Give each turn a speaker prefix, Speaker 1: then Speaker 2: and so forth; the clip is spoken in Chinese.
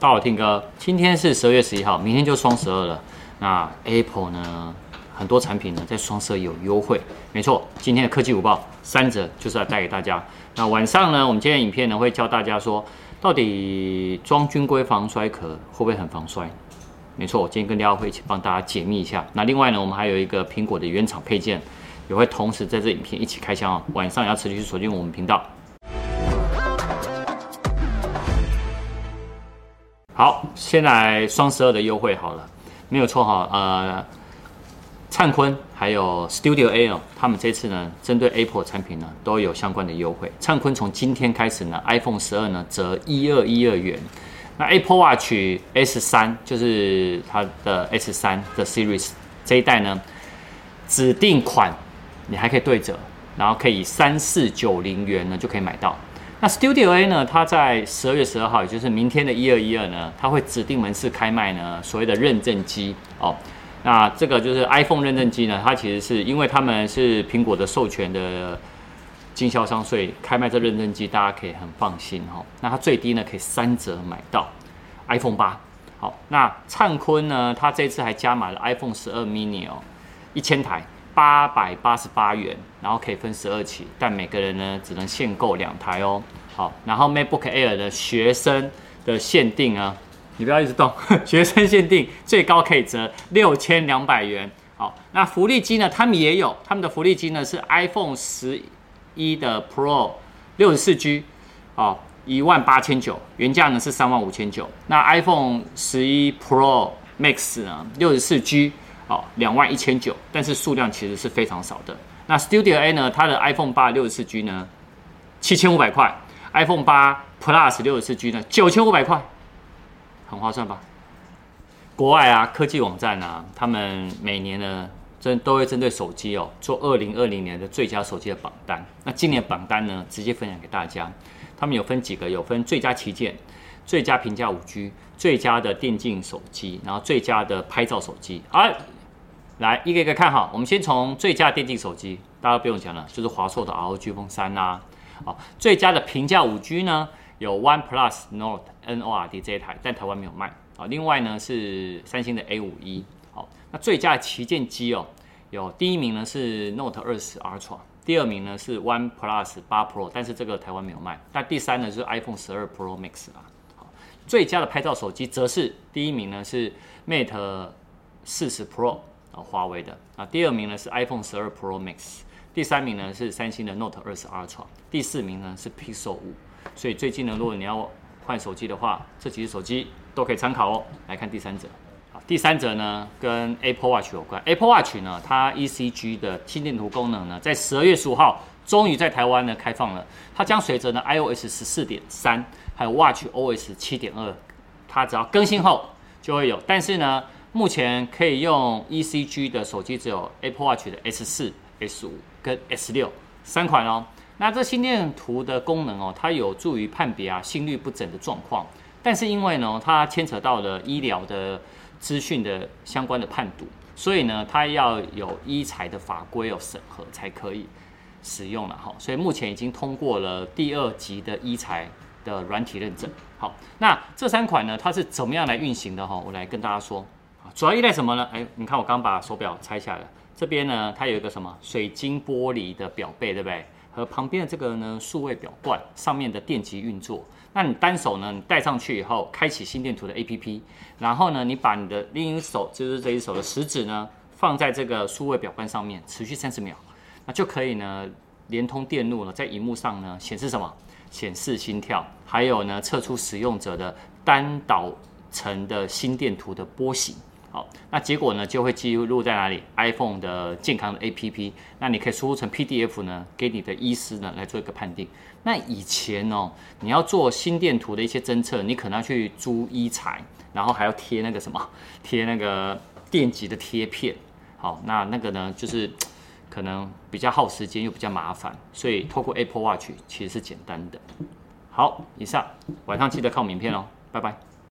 Speaker 1: 大家好，Tim 哥，今天是十二月十一号，明天就双十二了。那 Apple 呢，很多产品呢在双十二有优惠。没错，今天的科技午报三折就是要带给大家。那晚上呢，我们今天影片呢会教大家说，到底装军规防摔壳会不会很防摔？没错，我今天跟廖会一起帮大家解密一下。那另外呢，我们还有一个苹果的原厂配件，也会同时在这影片一起开箱哦。晚上也要持续锁定我们频道。好，先来双十二的优惠好了，没有错哈。呃，灿坤还有 Studio A 哦，他们这次呢，针对 Apple 产品呢，都有相关的优惠。灿坤从今天开始呢，iPhone 十二呢折一二一二元。那 Apple Watch S 三就是它的 S 三的 Series 这一代呢，指定款你还可以对折，然后可以三四九零元呢就可以买到。那 Studio A 呢？它在十二月十二号，也就是明天的一二一二呢，它会指定门市开卖呢，所谓的认证机哦。那这个就是 iPhone 认证机呢，它其实是因为他们是苹果的授权的经销商，所以开卖这认证机，大家可以很放心哈、哦。那它最低呢可以三折买到 iPhone 八。好，那灿坤呢，它这次还加码了 iPhone 十二 mini 哦，一千台。八百八十八元，然后可以分十二期，但每个人呢只能限购两台哦。好，然后 MacBook Air 的学生的限定啊，你不要一直动，学生限定最高可以折六千两百元。好，那福利机呢，他们也有，他们的福利机呢是 iPhone 十一的 Pro 六十四 G，哦，一万八千九，原价呢是三万五千九。那 iPhone 十一 Pro Max 呢，六十四 G。好，两万一千九，但是数量其实是非常少的。那 Studio A 呢？它的 iPhone 八六十四 G 呢，七千五百块；iPhone 八 Plus 六十四 G 呢，九千五百块，很划算吧？国外啊，科技网站啊，他们每年呢，针都会针对手机哦，做二零二零年的最佳手机的榜单。那今年榜单呢，直接分享给大家。他们有分几个，有分最佳旗舰。最佳平价五 G，最佳的电竞手机，然后最佳的拍照手机。好。来一个一个看哈，我们先从最佳电竞手机，大家不用讲了，就是华硕的 ROG Phone 3啦。好，最佳的平价五 G 呢，有 OnePlus Nord Nord 这一台，但台湾没有卖。啊，另外呢是三星的 A51。好，那最佳的旗舰机哦，有第一名呢是 Note 20 Ultra，第二名呢是 OnePlus 8 Pro，但是这个台湾没有卖。那第三呢就是 iPhone 12 Pro Max 啦。好，最佳的拍照手机则是第一名呢是 Mate 40 Pro。啊华为的啊，第二名呢是 iPhone 十二 Pro Max，第三名呢是三星的 Note 二十 Ultra，第四名呢是 Pixel 五。所以最近呢，如果你要换手机的话，这几只手机都可以参考哦。来看第三者，好，第三者呢跟 Apple Watch 有关。Apple Watch 呢，它 ECG 的心电图功能呢，在十二月十五号终于在台湾呢开放了。它将随着呢 iOS 十四点三还有 Watch OS 七点二，它只要更新后就会有。但是呢，目前可以用 ECG 的手机只有 Apple Watch 的 S 四、S 五跟 S 六三款哦。那这心电图的功能哦，它有助于判别啊心律不整的状况。但是因为呢，它牵扯到了医疗的资讯的相关的判读，所以呢，它要有医材的法规有审核才可以使用了哈。所以目前已经通过了第二级的医材的软体认证。好，那这三款呢，它是怎么样来运行的哈？我来跟大家说。主要依赖什么呢？哎，你看我刚把手表拆下来，这边呢，它有一个什么水晶玻璃的表背，对不对？和旁边的这个呢，数位表冠上面的电极运作。那你单手呢，你戴上去以后，开启心电图的 APP，然后呢，你把你的另一手，就是这一手的食指呢，放在这个数位表冠上面，持续三十秒，那就可以呢，连通电路呢，在荧幕上呢，显示什么？显示心跳，还有呢，测出使用者的单导层的心电图的波形。好，那结果呢，就会记录在哪里？iPhone 的健康的 APP，那你可以输入成 PDF 呢，给你的医师呢来做一个判定。那以前哦，你要做心电图的一些侦测，你可能要去租医材，然后还要贴那个什么，贴那个电极的贴片。好，那那个呢，就是 可能比较耗时间又比较麻烦，所以透过 Apple Watch 其实是简单的。好，以上晚上记得看我影片哦，拜拜。